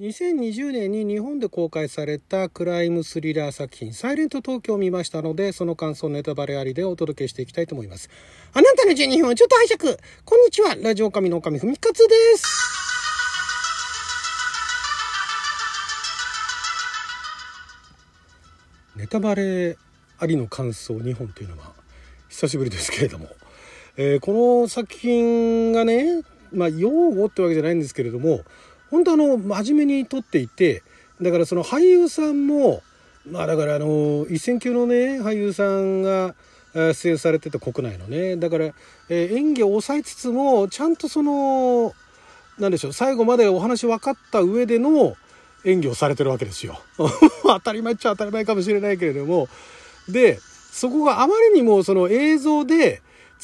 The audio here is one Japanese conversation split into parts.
2020年に日本で公開されたクライムスリラー作品「サイレント東京」を見ましたのでその感想ネタバレありでお届けしていきたいと思います。あなたの12分をちょっと拝借。こんにちは。ラジオ神の神ふみかつです。ネタバレありの感想2本というのは久しぶりですけれども、えー、この作品がねまあ用語ってわけじゃないんですけれども本当あの真面目に撮っていてだからその俳優さんもまあだからあの一線級のね俳優さんが出演されてた国内のねだから、えー、演技を抑えつつもちゃんとその何でしょう最後までお話分かった上での演技をされてるわけですよ。当たり前っちゃ当たり前かもしれないけれどもでそこがあまりにもその映像で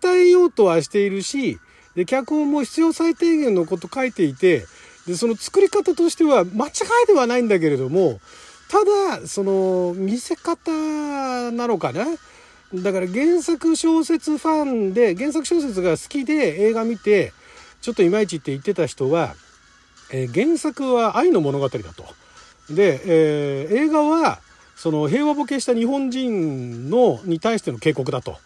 伝えようとはしているしで脚本も必要最低限のこと書いていてでその作り方としては間違いではないんだけれどもただその見せ方なのかな？だから原作小説ファンで原作小説が好きで映画見てちょっといまいちって言ってた人は、えー、原作は愛の物語だと。で、えー、映画はその平和ボケした日本人のに対しての警告だと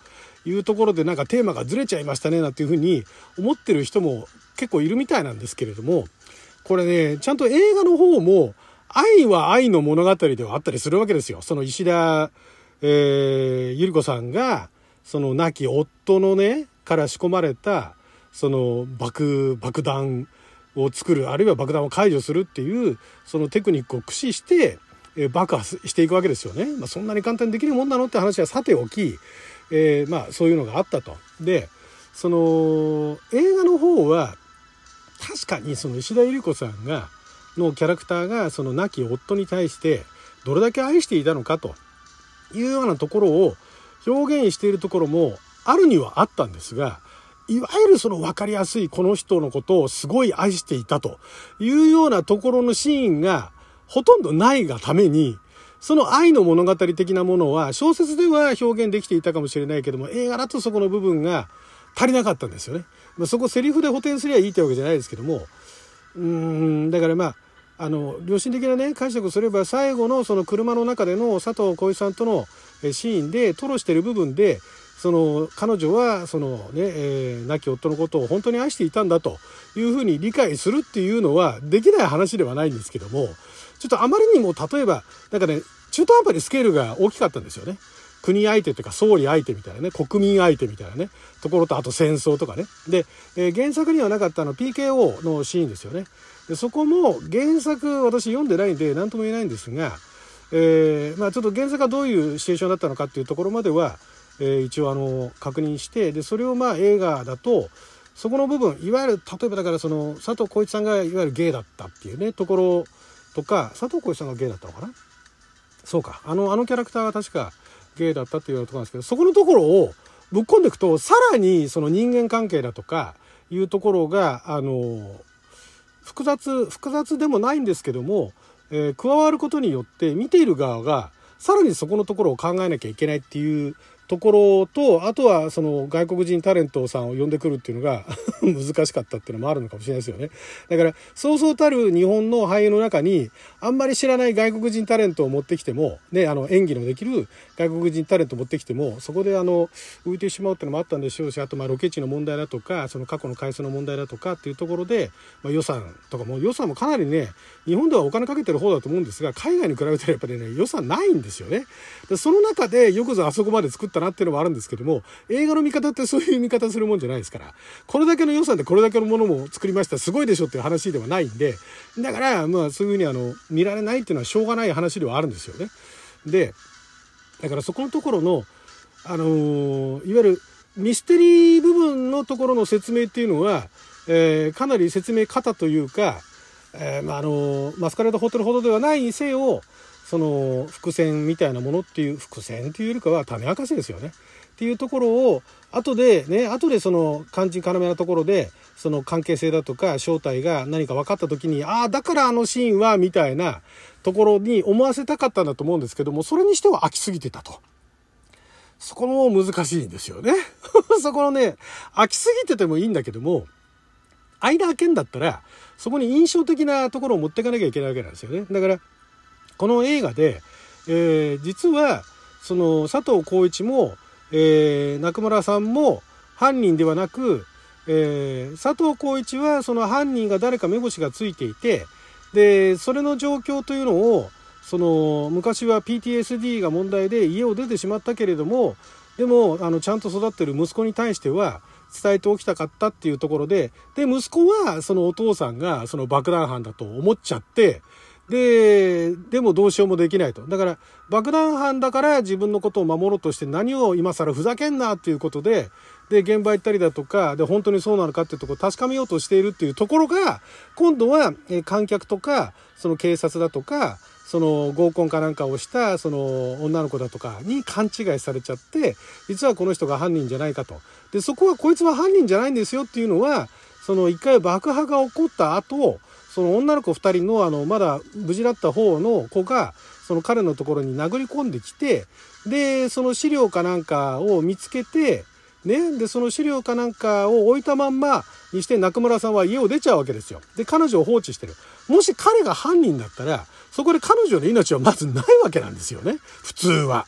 いうところでなんかテーマがずれちゃいましたねなんていうふうに思ってる人も結構いるみたいなんですけれどもこれね、ちゃんと映画の方も、愛は愛の物語ではあったりするわけですよ。その石田、えー、ゆり子さんが、その亡き夫のね、から仕込まれた、その爆、爆弾を作る、あるいは爆弾を解除するっていう、そのテクニックを駆使して、えー、爆破していくわけですよね。まあ、そんなに簡単にできるもんなのって話はさておき、えー、まあそういうのがあったと。で、その映画の方は確かにその石田ゆり子さんがのキャラクターがその亡き夫に対してどれだけ愛していたのかというようなところを表現しているところもあるにはあったんですがいわゆるその分かりやすいこの人のことをすごい愛していたというようなところのシーンがほとんどないがためにその愛の物語的なものは小説では表現できていたかもしれないけども映画だとそこの部分が足りなかったんですよね。まあ、そこセリフで補填すりゃいいってわけじゃないですけどもうんだからまああの良心的なね解釈をすれば最後のその車の中での佐藤浩市さんとのシーンで吐露してる部分でその彼女はそのね、えー、亡き夫のことを本当に愛していたんだというふうに理解するっていうのはできない話ではないんですけどもちょっとあまりにも例えばなんかね中途半端にスケールが大きかったんですよね。国相手というか総理相手みたいなね国民相手みたいなねところとあと戦争とかね。で、えー、原作にはなかったの PKO のシーンですよね。でそこも原作私読んでないんで何とも言えないんですが、えー、まあ、ちょっと原作がどういうシチュエーションだったのかっていうところまでは、えー、一応あの確認してでそれをまあ映画だとそこの部分いわゆる例えばだからその佐藤浩市さんがいわゆるゲイだったっていうねところとか佐藤浩市さんがゲイだったのかな？そうか。あのあのキャラクターが確か芸だったっていうとこなんですけどそこのところをぶっ込んでいくとさらにその人間関係だとかいうところがあの複雑複雑でもないんですけども、えー、加わることによって見ている側がさらにそこのところを考えなきゃいけないっていうところとあとはその外国人タレントさんを呼んでくるっていうのが 難しかったっていうのもあるのかもしれないですよね。だからそうそうたる日本の俳優の中にあんまり知らない外国人タレントを持ってきてもねあの演技のできる外国人タレントを持ってきてもそこであの浮いてしまうっていうのもあったんでしょうしあとまあロケ地の問題だとかその過去の回数の問題だとかっていうところで、まあ、予算とかも予算もかなりね日本ではお金かけてる方だと思うんですが海外に比べたらやっぱりね予算ないんですよね。でその中でよくぞあそこまで作ったなっていうのもあるんですけども、映画の見方ってそういう見方するもんじゃないですから、これだけの予算でこれだけのものも作りました、すごいでしょっていう話ではないんで、だから、まあそういうふうにあの、見られないっていうのはしょうがない話ではあるんですよね。で、だからそこのところの、あのいわゆるミステリー部分のところの説明っていうのは、えー、かなり説明方というか、えー、まあ、あのマスカレードホテルほどではないにせよその伏線みたいなものっていう伏線というよりかは種明かしですよね。っていうところを後でね後でその肝心要なところでその関係性だとか正体が何か分かった時にああだからあのシーンはみたいなところに思わせたかったんだと思うんですけどもそれにしては飽きすぎてたと。そこも難しいんですよね。そこのね飽きすぎててもいいんだけども間開けんだったらそこに印象的なところを持っていかなきゃいけないわけなんですよね。だからこの映画で、えー、実はその佐藤浩市も、えー、中村さんも犯人ではなく、えー、佐藤浩市はその犯人が誰か目星がついていてでそれの状況というのをその昔は PTSD が問題で家を出てしまったけれどもでもあのちゃんと育ってる息子に対しては伝えておきたかったっていうところでで息子はそのお父さんがその爆弾犯だと思っちゃってで、でもどうしようもできないと。だから、爆弾犯だから自分のことを守ろうとして何を今更ふざけんなっていうことで、で、現場行ったりだとか、で、本当にそうなのかっていうところを確かめようとしているっていうところが、今度は、観客とか、その警察だとか、その合コンかなんかをしたその女の子だとかに勘違いされちゃって実はこの人が犯人じゃないかとでそこはこいつは犯人じゃないんですよっていうのはその一回爆破が起こった後その女の子2人のあのまだ無事だった方の子がその彼のところに殴り込んできてでその資料かなんかを見つけてね、でその資料かなんかを置いたまんまにして中村さんは家を出ちゃうわけですよ。で彼女を放置してる。もし彼が犯人だったらそこで彼女の命はまずないわけなんですよね普通は。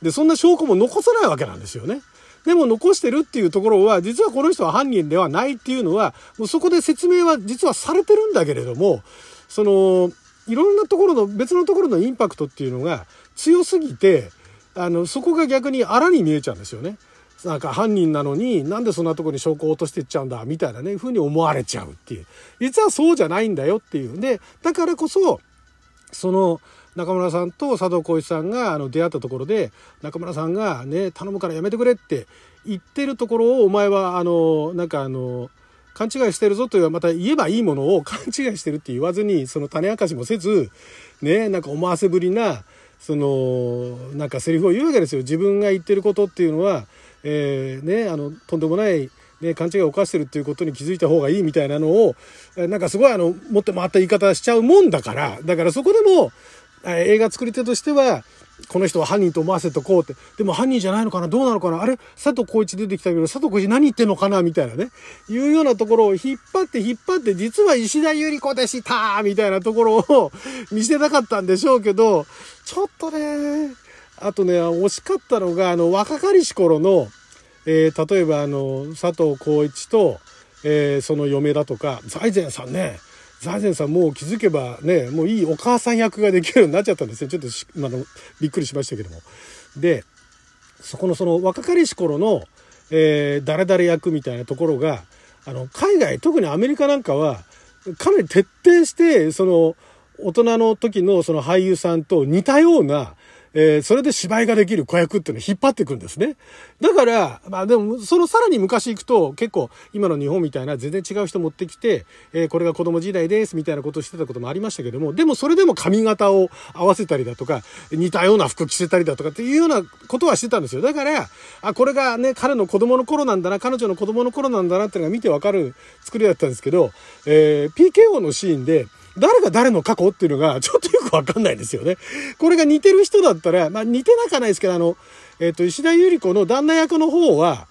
でそんな証拠も残さないわけなんですよね。でも残してるっていうところは、実はこの人は犯人ではないっていうのは、もうそこで説明は実はされてるんだけれども、その、いろんなところの、別のところのインパクトっていうのが強すぎて、あの、そこが逆に荒に見えちゃうんですよね。なんか犯人なのになんでそんなとこに証拠を落としてっちゃうんだみたいなね、風に思われちゃうっていう。実はそうじゃないんだよっていう。で、だからこそ、その、中村さんと佐藤浩市さんがあの出会ったところで中村さんがね頼むからやめてくれって言ってるところをお前はあのなんかあの勘違いしてるぞというまた言えばいいものを勘違いしてるって言わずにその種明かしもせずねなんか思わせぶりなそのなんかセリフを言うわけですよ。自分が言ってることっていうのは、えー、ねあのとんでもないね、勘違いを犯してるっていうことに気づいた方がいいみたいなのをなんかすごいあの持って回った言い方しちゃうもんだからだからそこでも映画作り手としては、この人は犯人と思わせとこうって。でも犯人じゃないのかな？どうなのかな？あれ？佐藤浩市出てきたけど、佐藤浩市何言ってんのかな？みたいなね。いうようなところを引っ張って引っ張って、実は石田ゆり子でしたみたいなところを 見せたかったんでしょうけど、ちょっとね、あとね、惜しかったのが、あの、若かりし頃の、えー、例えばあの、佐藤浩市と、えー、その嫁だとか、財前さんね、財前さんもう気づけばね、もういいお母さん役ができるようになっちゃったんですね。ちょっとあのびっくりしましたけども。で、そこのその若かりし頃の、えー、誰々役みたいなところが、あの、海外、特にアメリカなんかは、かなり徹底して、その、大人の時のその俳優さんと似たような、えー、それで芝居ができる子役っていうのを引っ張っていくんですね。だから、まあでも、そのさらに昔行くと結構今の日本みたいな全然違う人持ってきて、えー、これが子供時代ですみたいなことをしてたこともありましたけども、でもそれでも髪型を合わせたりだとか、似たような服着せたりだとかっていうようなことはしてたんですよ。だから、あ、これがね、彼の子供の頃なんだな、彼女の子供の頃なんだなっていうのが見てわかる作りだったんですけど、えー、PKO のシーンで、誰が誰の過去っていうのが ちょっとよくわかんないですよね。これが似てる人だったら、まあ似てなかないですけど、あの、えっ、ー、と、石田ゆり子の旦那役の方は、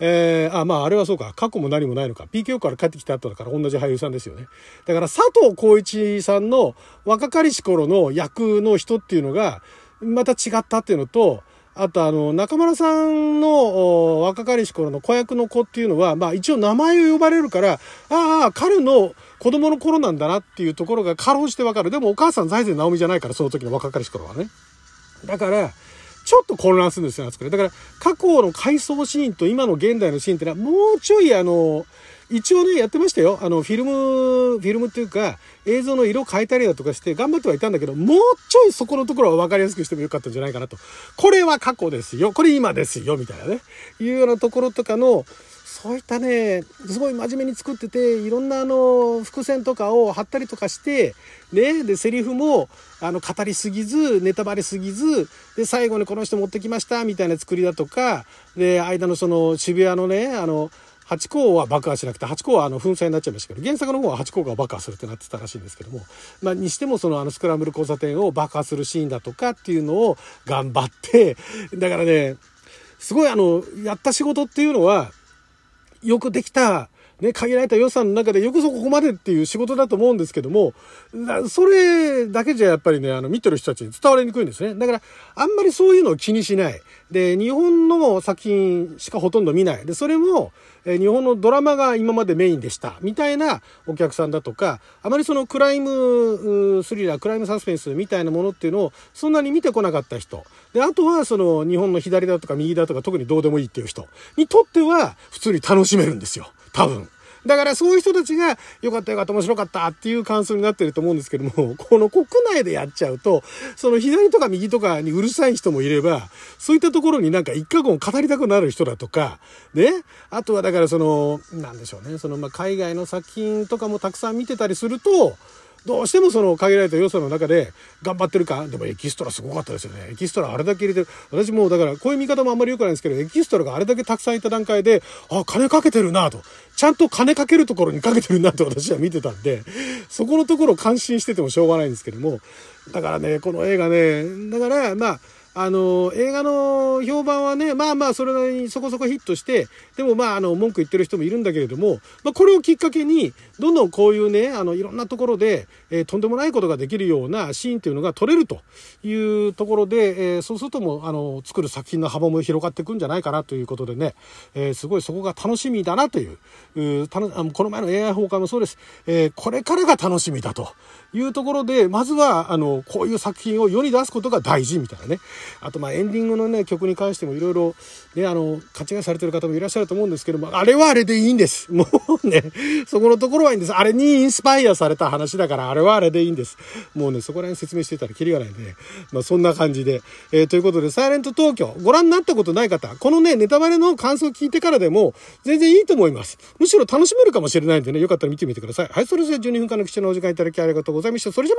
えー、あ、まあ、あれはそうか。過去も何もないのか。PKO から帰ってきた後だから同じ俳優さんですよね。だから佐藤浩一さんの若かりし頃の役の人っていうのが、また違ったっていうのと、あとあの、中村さんの若かりし頃の子役の子っていうのは、まあ一応名前を呼ばれるから、ああ、彼の子供の頃なんだなっていうところがかろうじてわかる。でもお母さん財前直美じゃないから、その時の若かりし頃はね。だから、ちょっと混乱するんですよ、あそこで。だから、過去の回想シーンと今の現代のシーンってのは、もうちょいあの、一応ね、やってましたよ。あの、フィルム、フィルムっていうか、映像の色変えたりだとかして頑張ってはいたんだけど、もうちょいそこのところは分かりやすくしてもよかったんじゃないかなと。これは過去ですよ。これ今ですよ。みたいなね。いうようなところとかの、そういったね、すごい真面目に作ってて、いろんなあの、伏線とかを貼ったりとかして、ね、で、セリフも、あの、語りすぎず、ネタバレすぎず、で、最後にこの人持ってきました、みたいな作りだとか、で、間のその渋谷のね、あの、ハチ公は爆破しなくて、ハチ公はあの、粉砕になっちゃいましたけど、原作の方はハチ公が爆破するってなってたらしいんですけども、まあ、にしてもそのあの、スクランブル交差点を爆破するシーンだとかっていうのを頑張って、だからね、すごいあの、やった仕事っていうのは、よくできたね、限られた予算の中でよくそこまでっていう仕事だと思うんですけども、それだけじゃやっぱりね、あの、見てる人たちに伝わりにくいんですね。だから、あんまりそういうのを気にしない。で、日本の作品しかほとんど見ない。で、それも、え日本のドラマが今までメインでした。みたいなお客さんだとか、あまりそのクライムスリラー、クライムサスペンスみたいなものっていうのをそんなに見てこなかった人。で、あとはその日本の左だとか右だとか特にどうでもいいっていう人にとっては普通に楽しめるんですよ。多分。だからそういう人たちが、よかったよかった面白かったっていう感想になってると思うんですけども、この国内でやっちゃうと、その左とか右とかにうるさい人もいれば、そういったところになんか一過言語りたくなる人だとか、ね、あとはだからその、なんでしょうね、そのま海外の作品とかもたくさん見てたりすると、どうしてもその限られた要素の中で頑張ってるかでもエキストラすごかったですよね。エキストラあれだけ入れてる。私もだからこういう見方もあんまり良くないんですけど、エキストラがあれだけたくさんいた段階で、あ、金かけてるなと。ちゃんと金かけるところにかけてるなと私は見てたんで、そこのところ感心しててもしょうがないんですけども、だからね、この映画ね、だから、まあ、あの、映画の評判はね、まあまあ、それなりにそこそこヒットして、でもまあ、あの、文句言ってる人もいるんだけれども、まあ、これをきっかけに、どんどんこういうね、あの、いろんなところで、えー、とんでもないことができるようなシーンっていうのが撮れるというところで、えー、そうするともう、あの、作る作品の幅も広がっていくんじゃないかなということでね、えー、すごいそこが楽しみだなという、うたのこの前の AI 崩壊もそうです、えこれからが楽しみだと。いうところで、まずは、あの、こういう作品を世に出すことが大事みたいなね、あとまあエンディングのね、曲に関してもいろいろね、あの、勘違いされてる方もいらっしゃると思うんですけども、あれはあれでいいんです。もうね、そこのところはいいんです。あれにインスパイアされた話だから、あれはあれでいいんです。もうね、そこら辺説明してたらキリがないんでね。まあそんな感じで。えー、ということで、サイレント東京、ご覧になったことない方、このね、ネタバレの感想を聞いてからでも、全然いいと思います。むしろ楽しめるかもしれないんでね、よかったら見てみてください。はい、それじゃ12分間の貴重なお時間いただきありがとうございますございました。それじゃ